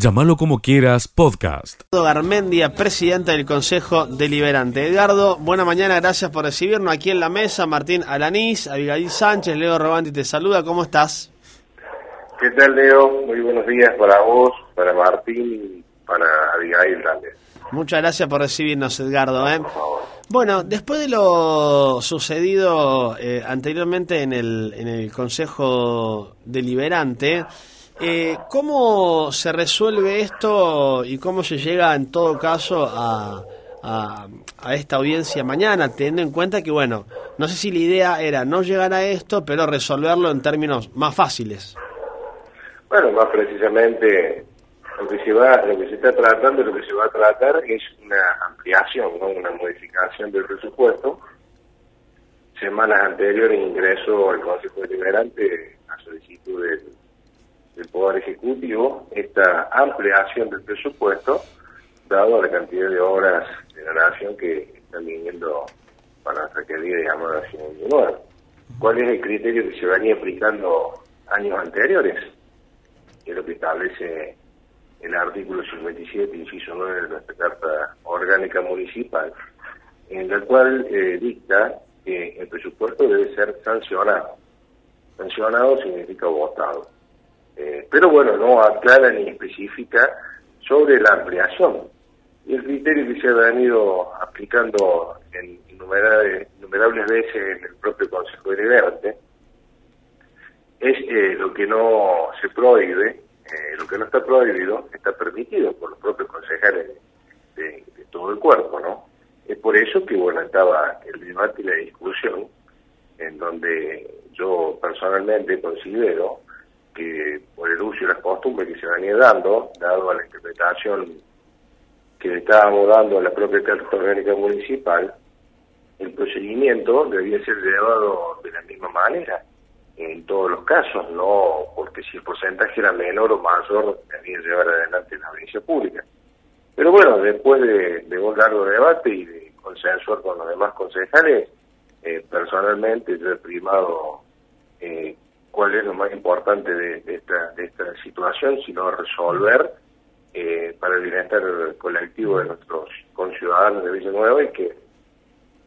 Llámalo como quieras, podcast. Edgardo Garmendia, presidente del Consejo Deliberante. Edgardo, buena mañana, gracias por recibirnos aquí en la mesa. Martín Alanís, Abigail Sánchez, Leo Robanti te saluda, ¿cómo estás? ¿Qué tal, Leo? Muy buenos días para vos, para Martín y para Abigail también. Muchas gracias por recibirnos, Edgardo. ¿eh? Bueno, después de lo sucedido eh, anteriormente en el, en el Consejo Deliberante, eh, ¿Cómo se resuelve esto y cómo se llega en todo caso a, a, esta audiencia mañana, teniendo en cuenta que, bueno, no sé si la idea era no llegar a esto, pero resolverlo en términos más fáciles? Bueno, más precisamente lo que se va, lo que se está tratando, lo que se va a tratar es una ampliación, ¿no? una modificación del presupuesto. Semanas anteriores ingreso al Consejo Deliberante a solicitud del del Poder Ejecutivo esta ampliación del presupuesto, dado la cantidad de obras de la nación que están viniendo para la requerir de 109. ¿Cuál es el criterio que se venía aplicando años anteriores? Que es lo que establece el artículo 57, inciso 9 de nuestra Carta Orgánica Municipal, en el cual eh, dicta que el presupuesto debe ser sancionado. Sancionado significa votado. Eh, pero bueno, no aclara ni especifica sobre la ampliación. Y el criterio que se ha venido aplicando en innumerables, veces en el propio Consejo Deliberante es eh, lo que no se prohíbe, eh, lo que no está prohibido está permitido por los propios concejales de, de todo el cuerpo, ¿no? Es por eso que, bueno, estaba el debate y la discusión en donde yo personalmente considero que por el uso y las costumbres que se venía dando, dado a la interpretación que le estábamos dando a la propia Carta Orgánica Municipal, el procedimiento debía ser llevado de la misma manera en todos los casos, no porque si el porcentaje era menor o mayor, debía llevar adelante la audiencia pública. Pero bueno, después de, un largo debate y de consensuar con los demás concejales, eh, personalmente yo he primado eh, cuál es lo más importante de, esta, de esta situación, sino resolver eh, para el bienestar colectivo de nuestros conciudadanos de Villanueva y que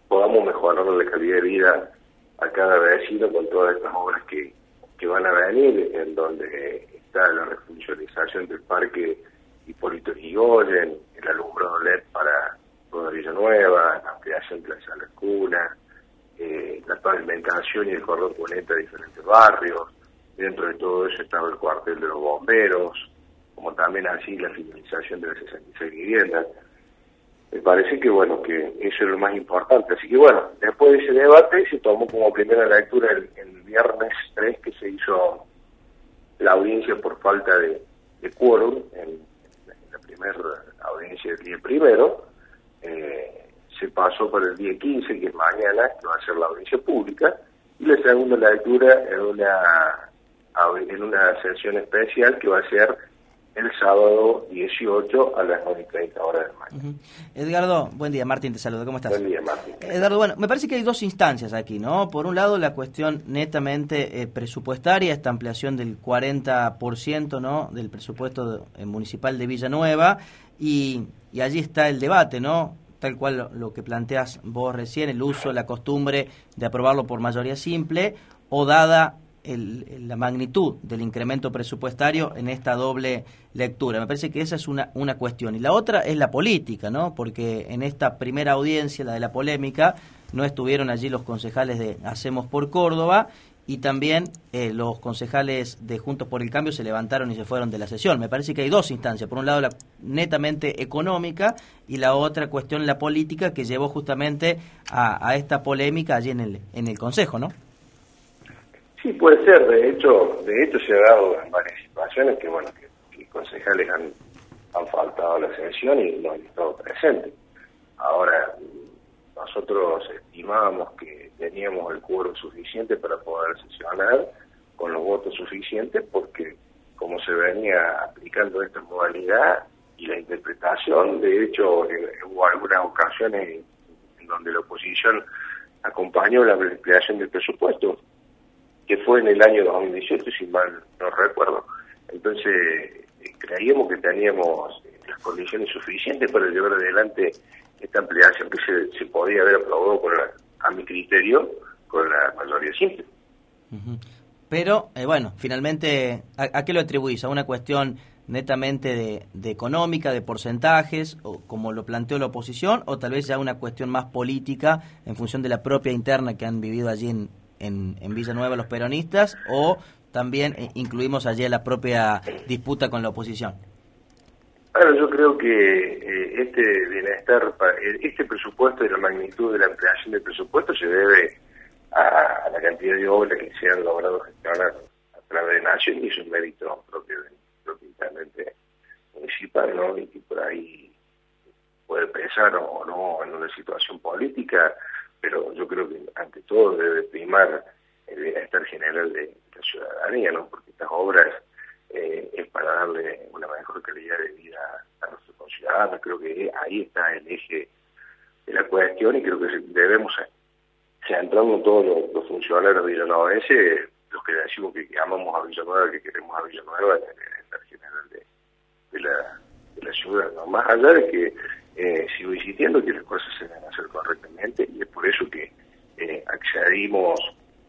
podamos mejorar la calidad de vida a cada vecino con todas estas obras que, que van a venir, en donde está la refuncionalización del parque Hipólito Yrigoyen, el alumbrado LED para toda Villanueva, la ampliación de la sala pavimentación y el cordón cuneta de diferentes barrios. Dentro de todo eso estaba el cuartel de los bomberos, como también así la finalización de las 66 viviendas. Me parece que bueno, que eso es lo más importante. Así que bueno, después de ese debate se tomó como primera lectura el, viernes 3 que se hizo la audiencia por falta de, quórum en, la primera audiencia del día primero. Eh, se pasó para el día 15, que es mañana, que va a ser la audiencia pública, y la segunda lectura en una, en una sesión especial que va a ser el sábado 18 a las 9.30 horas de mañana. Edgardo, buen día, Martín, te saludo, ¿cómo estás? Buen día, Martín. Edgardo, bueno, me parece que hay dos instancias aquí, ¿no? Por un lado, la cuestión netamente eh, presupuestaria, esta ampliación del 40%, ¿no?, del presupuesto eh, municipal de Villanueva, y, y allí está el debate, ¿no?, tal cual lo, que planteas vos recién, el uso, la costumbre de aprobarlo por mayoría simple, o dada la magnitud del incremento presupuestario en esta doble lectura. Me parece que esa es una, una cuestión. Y la otra es la política, ¿no? Porque en esta primera audiencia, la de la polémica, no estuvieron allí los concejales de Hacemos por Córdoba y también eh, los concejales de Juntos por el Cambio se levantaron y se fueron de la sesión. Me parece que hay dos instancias. Por un lado, la netamente económica y la otra cuestión, la política, que llevó justamente a, esta polémica allí en el, en el Consejo, ¿no? Sí, puede ser. De hecho, de hecho se ha dado en varias situaciones que, bueno, que, concejales han, han faltado a la sesión y no han estado presentes. Ahora, nosotros estimábamos que teníamos el cuero suficiente para poder sesionar con los votos suficientes porque como se venía aplicando esta modalidad y la interpretación, de hecho eh, hubo algunas ocasiones en donde la oposición acompañó la ampliación del presupuesto, que fue en el año 2018, si mal no recuerdo. Entonces, eh, creíamos que teníamos las condiciones suficientes para llevar adelante esta ampliación que se, se podía haber aprobado con a mi criterio con la mayoría simple. Pero, eh, bueno, finalmente, ¿a, qué lo atribuís? ¿A una cuestión netamente de, económica, de porcentajes, o como lo planteó la oposición, o tal vez ya una cuestión más política en función de la propia interna que han vivido allí en, en, Villanueva los peronistas, o también eh, incluimos allí la propia disputa con la oposición? Bueno, yo creo que eh, este bienestar, este presupuesto y la magnitud de la ampliación del presupuesto se debe a, la cantidad de obras que se han logrado gestionar a través de Nación y es un mérito propio, propiamente municipal, ¿no? Y que por ahí puede pesar o no en una situación política, pero yo creo que ante todo debe primar el bienestar general de la ciudadanía, ¿no? Porque estas obras eh, es para darle una mejor calidad de vida a nuestros conciudadanos. Creo que ahí está el eje de la cuestión y creo que debemos centrando todos los, funcionarios villanovenses, los que decimos que, amamos a Villanueva, que queremos a Villanueva, en el general de, la, de ciudad. ¿no? Más allá de que eh, sigo insistiendo que las cosas se deben hacer correctamente y es por eso que eh, accedimos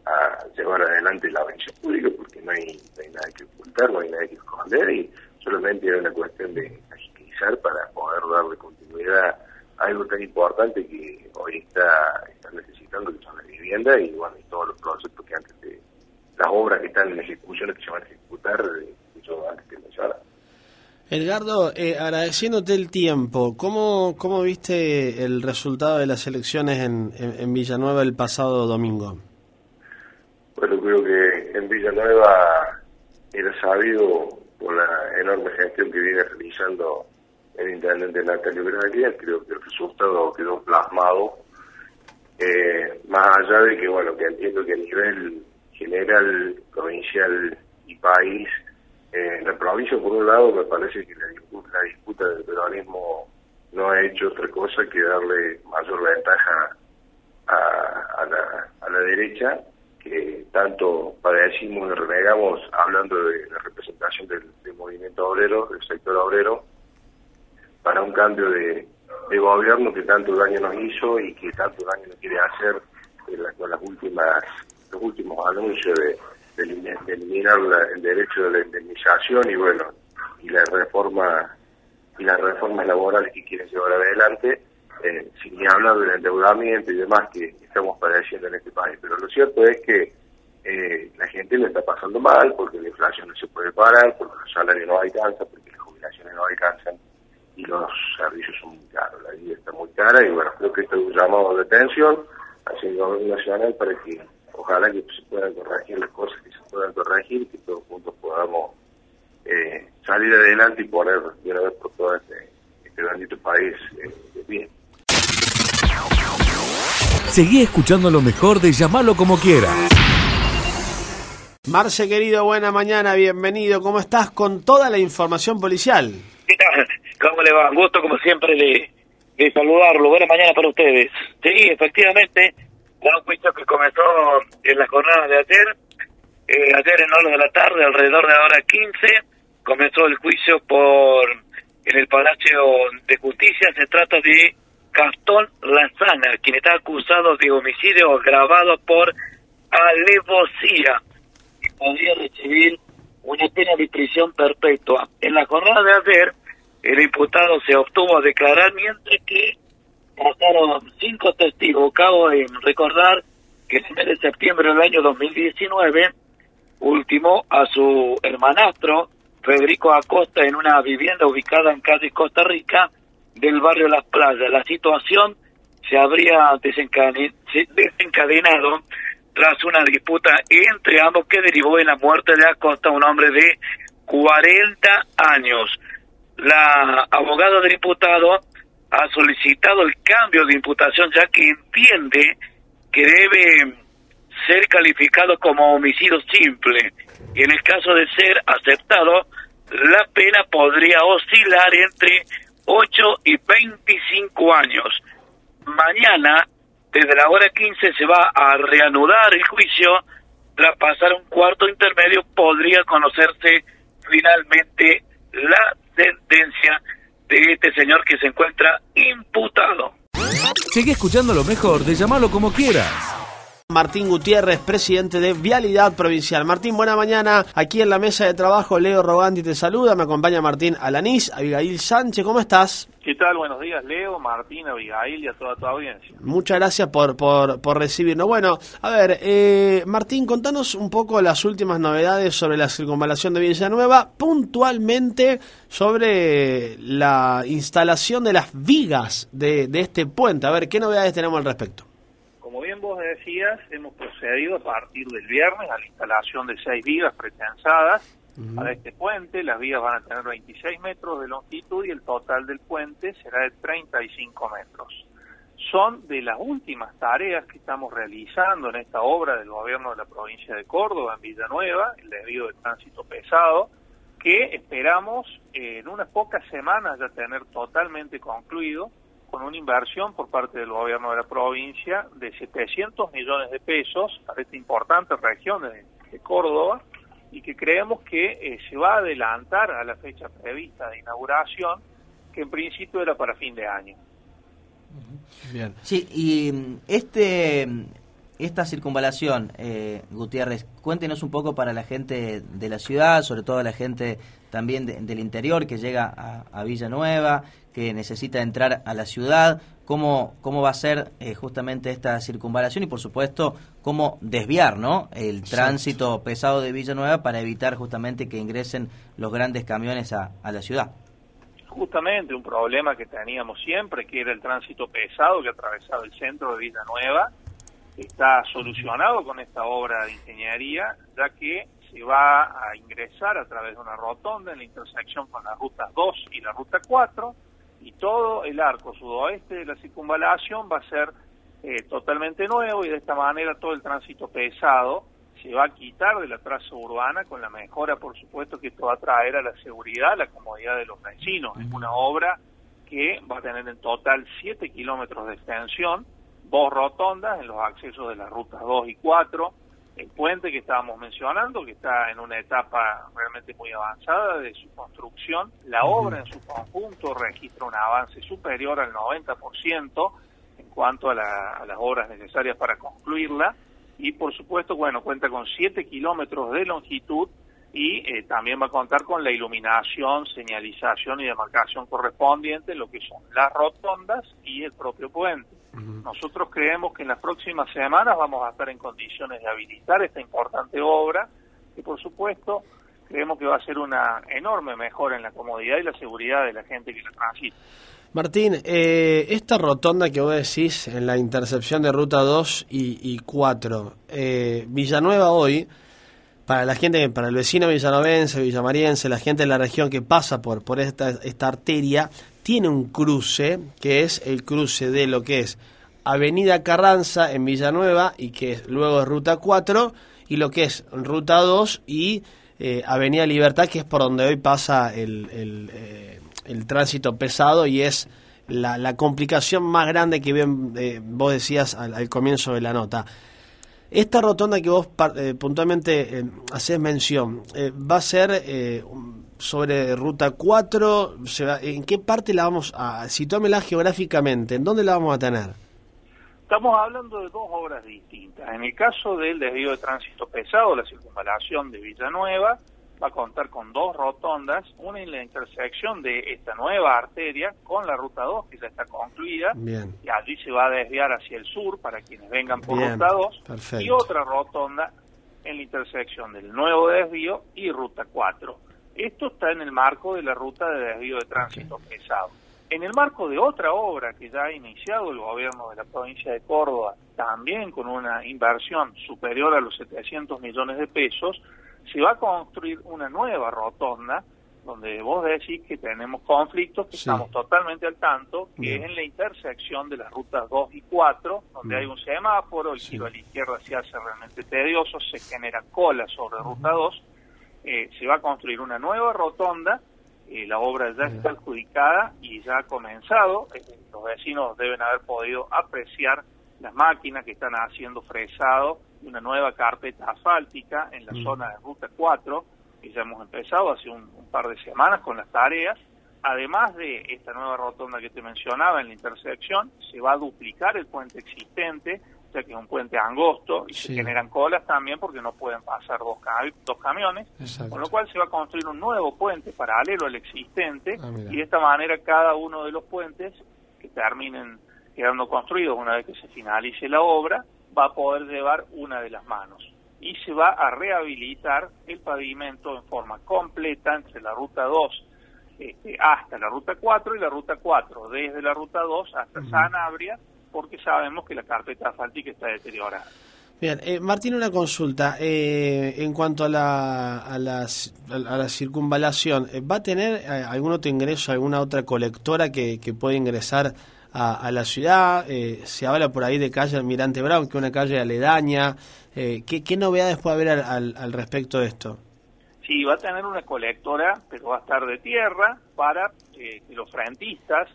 a llevar adelante la audiencia pública porque no hay, nada que ocultar, no hay nada que esconder y solamente era una cuestión de agilizar para poder darle continuidad a algo tan importante que hoy está, necesitando que son la vivienda y bueno y todos los proyectos que antes de las obras que están en ejecución que se van a ejecutar que yo antes te mencionaba. Edgardo, eh, agradeciéndote el tiempo, ¿cómo, ¿cómo viste el resultado de las elecciones en, en Villanueva el pasado domingo? Creo que en Villanueva era sabido por la enorme gestión que viene realizando el intendente Natalio Gracia, creo que el resultado quedó plasmado, eh, más allá de que, bueno, que entiendo que a nivel general, provincial y país, eh, la provincia, por un lado, me parece que la disputa, la disputa del peronismo no ha hecho otra cosa que darle mayor ventaja a, la, a la derecha que tanto padecimos y renegamos hablando de la representación del, movimiento obrero, del sector obrero, para un cambio de, gobierno que tanto daño nos hizo y que tanto daño nos quiere hacer con las últimas los últimos anuncios de, eliminar el derecho de la indemnización y bueno y la reforma y las reformas laborales que quieren llevar adelante eh, sin ni hablar del endeudamiento y demás que estamos padeciendo en este país. Pero lo cierto es que eh, la gente lo está pasando mal porque la inflación no se puede parar, porque los salarios no alcanzan, porque las jubilaciones no alcanzan y los servicios son muy caros, la vida está muy cara y bueno, creo que esto es un llamado de atención hacia el gobierno nacional para que ojalá que se puedan corregir las cosas que se puedan corregir que todos juntos podamos eh, salir adelante y poner de una vez por todas este, este bendito país de Seguí escuchando lo mejor de llamarlo como quieras. Marce, querido, buena mañana, bienvenido. ¿Cómo estás con toda la información policial? ¿Cómo le va? Gusto, como siempre, de, saludarlo. Buena mañana para ustedes. Sí, efectivamente, un juicio que comenzó en la jornada de ayer. Eh, ayer en horas de la tarde, alrededor de la hora 15, comenzó el juicio por en el Palacio de Justicia. Se trata de Gastón Lanzana, quien está acusado de homicidio agravado por alevosía y podría recibir una pena de prisión perpetua. En la jornada de ayer, el imputado se obtuvo a declarar mientras que pasaron cinco testigos. Acabo de recordar que en el mes de septiembre del año 2019 último a su hermanastro Federico Acosta en una vivienda ubicada en calle Costa Rica del barrio Las Playas. La situación se habría desencadenado tras una disputa entre ambos que derivó en la muerte de Acosta, un hombre de 40 años. La abogada del imputado ha solicitado el cambio de imputación ya que entiende que debe ser calificado como homicidio simple y en el caso de ser aceptado la pena podría oscilar entre 8 y 25 años. Mañana, desde la hora 15, se va a reanudar el juicio. Tras pasar un cuarto intermedio, podría conocerse finalmente la sentencia de este señor que se encuentra imputado. Sigue escuchando lo mejor de llamarlo como quieras. Martín Gutiérrez, presidente de Vialidad Provincial. Martín, buena mañana. Aquí en la mesa de trabajo, Leo Roganti te saluda. Me acompaña Martín Alanís, Abigail Sánchez. ¿Cómo estás? ¿Qué tal? Buenos días, Leo, Martín, Abigail y a toda tu audiencia. Muchas gracias por, por, por recibirnos. Bueno, a ver, eh, Martín, contanos un poco las últimas novedades sobre la circunvalación de Villanueva, puntualmente sobre la instalación de las vigas de, de este puente. A ver, ¿qué novedades tenemos al respecto? Como bien vos decías, hemos procedido a partir del viernes a la instalación de seis vigas pretensadas para este puente. Las vigas van a tener 26 metros de longitud y el total del puente será de 35 metros. Son de las últimas tareas que estamos realizando en esta obra del gobierno de la provincia de Córdoba, en Villanueva, el desvío de tránsito pesado, que esperamos eh, en unas pocas semanas ya tener totalmente concluido con una inversión por parte del gobierno de la provincia de 700 millones de pesos para esta importante región de, de Córdoba y que creemos que eh, se va a adelantar a la fecha prevista de inauguración, que en principio era para fin de año. Bien. Sí, y mm, este esta circunvalación, eh, Gutiérrez, cuéntenos un poco para la gente de la ciudad, sobre todo la gente también del interior que llega a, a, Villanueva, que necesita entrar a la ciudad, cómo, cómo va a ser eh, justamente esta circunvalación y por supuesto cómo desviar ¿no? el tránsito pesado de Villanueva para evitar justamente que ingresen los grandes camiones a, a la ciudad. Justamente un problema que teníamos siempre, que era el tránsito pesado que atravesaba el centro de Villanueva, está solucionado con esta obra de ingeniería, ya que se va a ingresar a través de una rotonda en la intersección con la ruta 2 y la ruta 4, y todo el arco sudoeste de la circunvalación va a ser eh, totalmente nuevo y de esta manera todo el tránsito pesado se va a quitar de la traza urbana con la mejora, por supuesto, que esto va a traer a la seguridad, a la comodidad de los vecinos. Es una obra que va a tener en total 7 kilómetros de extensión, dos rotondas en los accesos de las rutas 2 y 4, el puente que estábamos mencionando, que está en una etapa realmente muy avanzada de su construcción. La obra en su conjunto registra un avance superior al 90% en cuanto a, la, a las obras necesarias para concluirla y por supuesto, bueno, cuenta con 7 kilómetros de longitud y eh, también va a contar con la iluminación, señalización y demarcación correspondiente, lo que son las rotondas y el propio puente. Nosotros creemos que en las próximas semanas vamos a estar en condiciones de habilitar esta importante obra, que por supuesto creemos que va a ser una enorme mejora en la comodidad y la seguridad de la gente que la transita. Martín, eh, esta rotonda que vos decís en la intercepción de Ruta 2 y, y 4, eh, Villanueva hoy, para la gente, para el vecino villanovense, villamariense, la gente de la región que pasa por, por esta, esta arteria, tiene un cruce, que es el cruce de lo que es Avenida Carranza en Villanueva y que es luego es Ruta 4, y lo que es Ruta 2 y eh, Avenida Libertad, que es por donde hoy pasa el... eh, el tránsito pesado y es la, la complicación más grande que bien eh, vos decías al, al, comienzo de la nota. Esta rotonda que vos puntualmente haces mención, ¿va a ser sobre Ruta 4? Se va, ¿En qué parte la vamos a... Situámela geográficamente, ¿en dónde la vamos a tener? Estamos hablando de dos obras distintas. En el caso del desvío de tránsito pesado, la circunvalación de Villanueva, va a contar con dos rotondas, una en la intersección de esta nueva arteria con la ruta 2 que ya está concluida Bien. y allí se va a desviar hacia el sur para quienes vengan por Bien. ruta 2 Perfecto. y otra rotonda en la intersección del nuevo desvío y ruta 4. Esto está en el marco de la ruta de desvío de tránsito okay. pesado. En el marco de otra obra que ya ha iniciado el gobierno de la provincia de Córdoba, también con una inversión superior a los 700 millones de pesos, se va a construir una nueva rotonda donde vos decís que tenemos conflictos, que sí. estamos totalmente al tanto, que Bien. es en la intersección de las rutas 2 y 4, donde Bien. hay un semáforo, el giro sí. a la izquierda se hace realmente tedioso, se genera cola sobre uh -huh. ruta 2, eh, se va a construir una nueva rotonda, eh, la obra ya está adjudicada y ya ha comenzado, eh, los vecinos deben haber podido apreciar las máquinas que están haciendo fresado una nueva carpeta asfáltica en la mm. zona de Ruta 4. que ya hemos empezado hace un, un par de semanas con las tareas. Además de esta nueva rotonda que te mencionaba en la intersección, se va a duplicar el puente existente, que es un puente angosto y Sí. se generan colas también porque no pueden pasar dos, ca- dos camiones, Exacto. con lo cual se va a construir un nuevo puente paralelo al existente Ah, y de esta manera cada uno de los puentes que terminen quedando construidos una vez que se finalice la obra va a poder llevar una de las manos y se va a rehabilitar el pavimento en forma completa entre la ruta 2 este, hasta la ruta 4 y la ruta 4, desde la ruta 2 hasta Sanabria, porque sabemos que la carpeta asfáltica está deteriorada. Bien, eh, Martín, una consulta. Eh, en cuanto a la, a la, a la circunvalación, eh, ¿va a tener eh, algún otro ingreso, alguna otra colectora que, que pueda ingresar a, a la ciudad? Eh, se habla por ahí de calle Almirante Brown, que es una calle aledaña. Eh, ¿qué, ¿Qué novedades puede haber al, al, al respecto de esto? Sí, va a tener una colectora, pero va a estar de tierra para eh, que los frentistas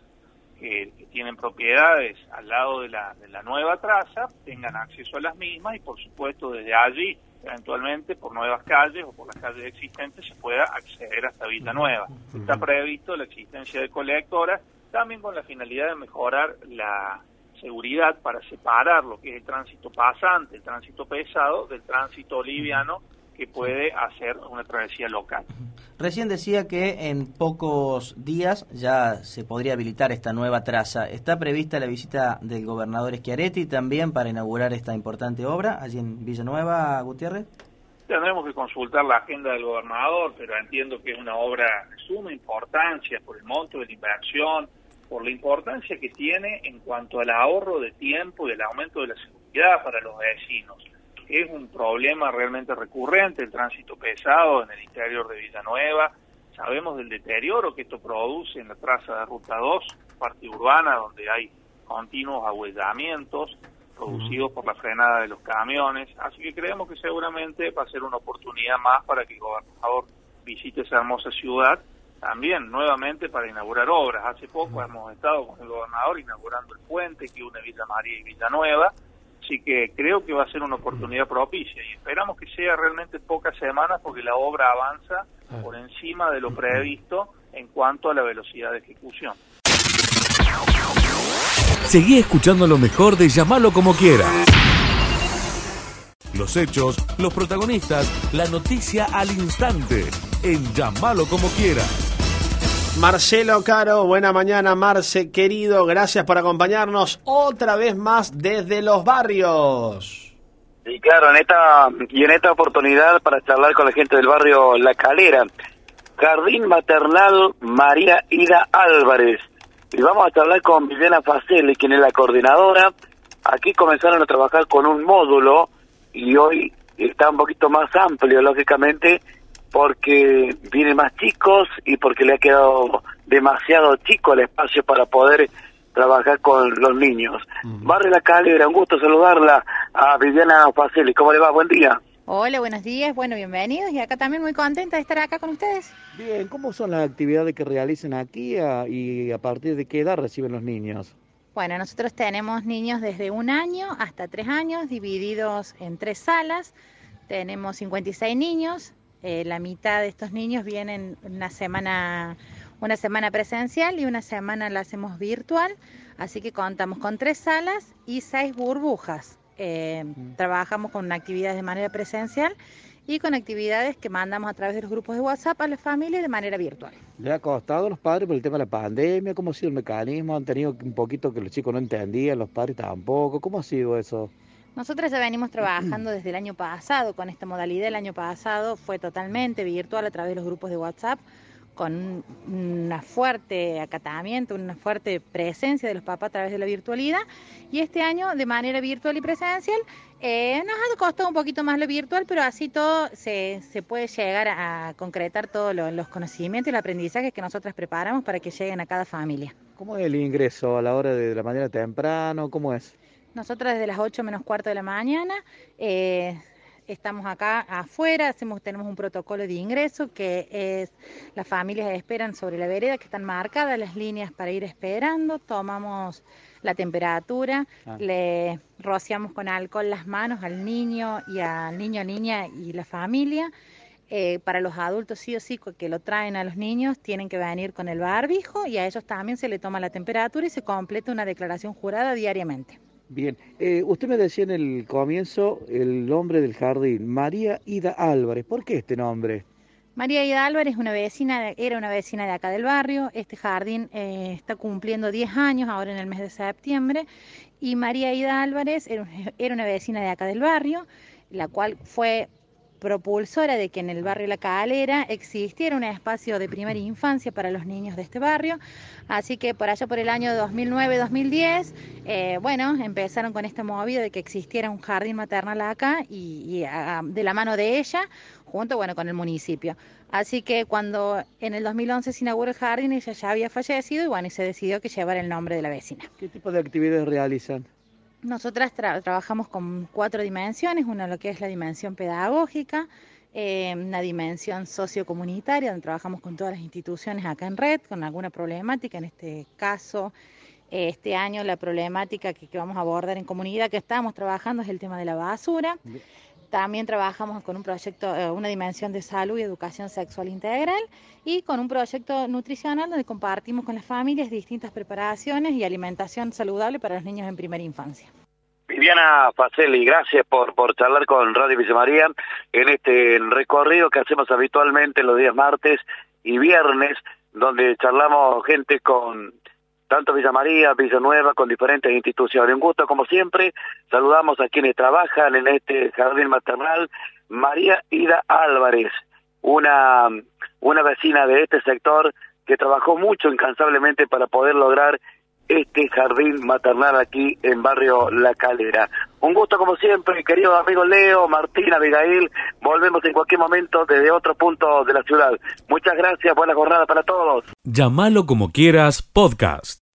que, que tienen propiedades al lado de la, de la nueva traza tengan acceso a las mismas y por supuesto desde allí, eventualmente por nuevas calles o por las calles existentes, se pueda acceder hasta Villa Nueva. Está previsto la existencia de colectoras, también con la finalidad de mejorar la seguridad para separar lo que es el tránsito pasante, el tránsito pesado, del tránsito liviano que puede hacer una travesía local. Recién decía que en pocos días ya se podría habilitar esta nueva traza. ¿Está prevista la visita del gobernador Schiaretti también para inaugurar esta importante obra allí en Villanueva, Gutiérrez? Tendremos que consultar la agenda del gobernador, pero entiendo que es una obra de suma importancia por el monto de la inversión, por la importancia que tiene en cuanto al ahorro de tiempo y el aumento de la seguridad para los vecinos. Es un problema realmente recurrente el tránsito pesado en el interior de Villanueva. Sabemos del deterioro que esto produce en la traza de Ruta 2, parte urbana, donde hay continuos ahuellamientos producidos por la frenada de los camiones. Así que creemos que seguramente va a ser una oportunidad más para que el gobernador visite esa hermosa ciudad. También, nuevamente, para inaugurar obras. Hace poco hemos estado con el gobernador inaugurando el puente que une Villa María y Villanueva. Así que creo que va a ser una oportunidad propicia y esperamos que sea realmente pocas semanas porque la obra avanza por encima de lo previsto en cuanto a la velocidad de ejecución. Seguí escuchando lo mejor de Llamalo como quiera. Los hechos, los protagonistas, la noticia al instante. En Llamalo como quiera. Marcelo Caro, buena mañana, Marce, querido, gracias por acompañarnos otra vez más desde los barrios. Y claro, en esta, y en esta oportunidad para charlar con la gente del barrio La Calera, Jardín Maternal María Ida Álvarez. Y vamos a charlar con Viviana Faceli, quien es la coordinadora. Aquí comenzaron a trabajar con un módulo y hoy está un poquito más amplio, lógicamente, porque vienen más chicos y porque le ha quedado demasiado chico el espacio para poder trabajar con los niños. Barrio La Calera, un gusto saludarla a Viviana Faceli. ¿Cómo le va? Buen día. Hola, buenos días, bueno, bienvenidos y acá también muy contenta de estar acá con ustedes. Bien, ¿cómo son las actividades que realizan aquí a- y a partir de qué edad reciben los niños? Bueno, nosotros tenemos niños desde un año hasta tres años divididos en tres salas. Tenemos 56 niños. Eh, la mitad de estos niños vienen una semana, una semana presencial y una semana la hacemos virtual. Así que contamos con tres salas y seis burbujas. Eh, Trabajamos con actividades de manera presencial y con actividades que mandamos a través de los grupos de WhatsApp a las familias de manera virtual. ¿Le ha costado a los padres por el tema de la pandemia? ¿Cómo ha sido el mecanismo? ¿Han tenido un poquito que los chicos no entendían, los padres tampoco? ¿Cómo ha sido eso? Nosotros ya venimos trabajando desde el año pasado con esta modalidad. El año pasado fue totalmente virtual a través de los grupos de WhatsApp, con un una fuerte acatamiento, una fuerte presencia de los papás a través de la virtualidad. Y este año, de manera virtual y presencial, eh, nos ha costado un poquito más lo virtual, pero así todo se, se puede llegar a concretar todos lo- los conocimientos y el aprendizaje que nosotros preparamos para que lleguen a cada familia. ¿Cómo es el ingreso a la hora de la mañana temprano? ¿Cómo es? Nosotros desde las 8 menos cuarto de la mañana eh, estamos acá afuera, hacemos, tenemos un protocolo de ingreso que es las familias esperan sobre la vereda que están marcadas las líneas para ir esperando, tomamos la temperatura, Ah. le rociamos con alcohol las manos al niño y al niño, niña y la familia. Eh, para los adultos sí o sí que lo traen a los niños tienen que venir con el barbijo y a ellos también se le toma la temperatura y se completa una declaración jurada diariamente. Bien, eh, usted me decía en el comienzo el nombre del jardín, María Ida Álvarez. ¿Por qué este nombre? María Ida Álvarez una vecina era una vecina de acá del barrio. Este jardín eh, está cumpliendo 10 años ahora en el mes de septiembre. Y María Ida Álvarez era una vecina de acá del barrio, la cual fue propulsora de que en el barrio La Calera existiera un espacio de primera infancia para los niños de este barrio. Así que por allá por el año 2009-2010, eh, bueno, empezaron con esta movida de que existiera un jardín maternal acá y, ah, de la mano de ella, junto, bueno, con el municipio. Así que cuando en el 2011 se inauguró el jardín, ella ya había fallecido y bueno, y se decidió que llevar el nombre de la vecina. ¿Qué tipo de actividades realizan? Nosotras trabajamos con cuatro dimensiones, una lo que es la dimensión pedagógica, eh, una dimensión sociocomunitaria, donde trabajamos con todas las instituciones acá en red, con alguna problemática, en este caso, este año la problemática que, que, vamos a abordar en comunidad que estamos trabajando es el tema de la basura. También trabajamos con un proyecto, eh, una dimensión de salud y educación sexual integral y con un proyecto nutricional donde compartimos con las familias distintas preparaciones y alimentación saludable para los niños en primera infancia. Viviana Faceli, gracias por, por charlar con Radio Villa María en este recorrido que hacemos habitualmente los días martes y viernes, donde charlamos gente con tanto Villa María, Villanueva, con diferentes instituciones. Un gusto, como siempre, saludamos a quienes trabajan en este jardín maternal. María Ida Álvarez, una, una vecina de este sector que trabajó mucho incansablemente para poder lograr este jardín maternal aquí en barrio La Calera. Un gusto como siempre, querido amigo Leo, Martina, Abigail. Volvemos en cualquier momento desde otro punto de la ciudad. Muchas gracias, buena jornada para todos. Llámalo como quieras, podcast.